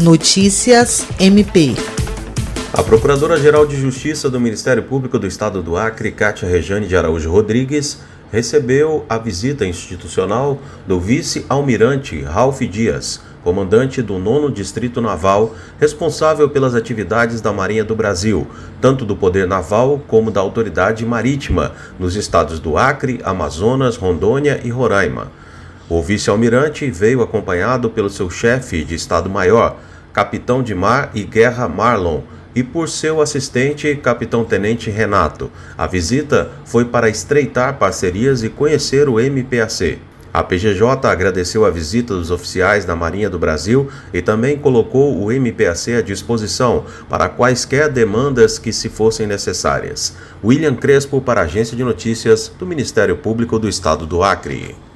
Notícias MP. A Procuradora-Geral de Justiça do Ministério Público do Estado do Acre, Cátia Rejane de Araújo Rodrigues, recebeu a visita institucional do vice-almirante Ralph Dias, comandante do 9 Distrito Naval, responsável pelas atividades da Marinha do Brasil, tanto do Poder Naval como da Autoridade Marítima, nos estados do Acre, Amazonas, Rondônia e Roraima. O vice-almirante veio acompanhado pelo seu chefe de Estado-Maior, capitão de mar e guerra Marlon, e por seu assistente, capitão-tenente Renato. A visita foi para estreitar parcerias e conhecer o MPAC. A PGJ agradeceu a visita dos oficiais da Marinha do Brasil e também colocou o MPAC à disposição para quaisquer demandas que se fossem necessárias. William Crespo para a Agência de Notícias do Ministério Público do Estado do Acre.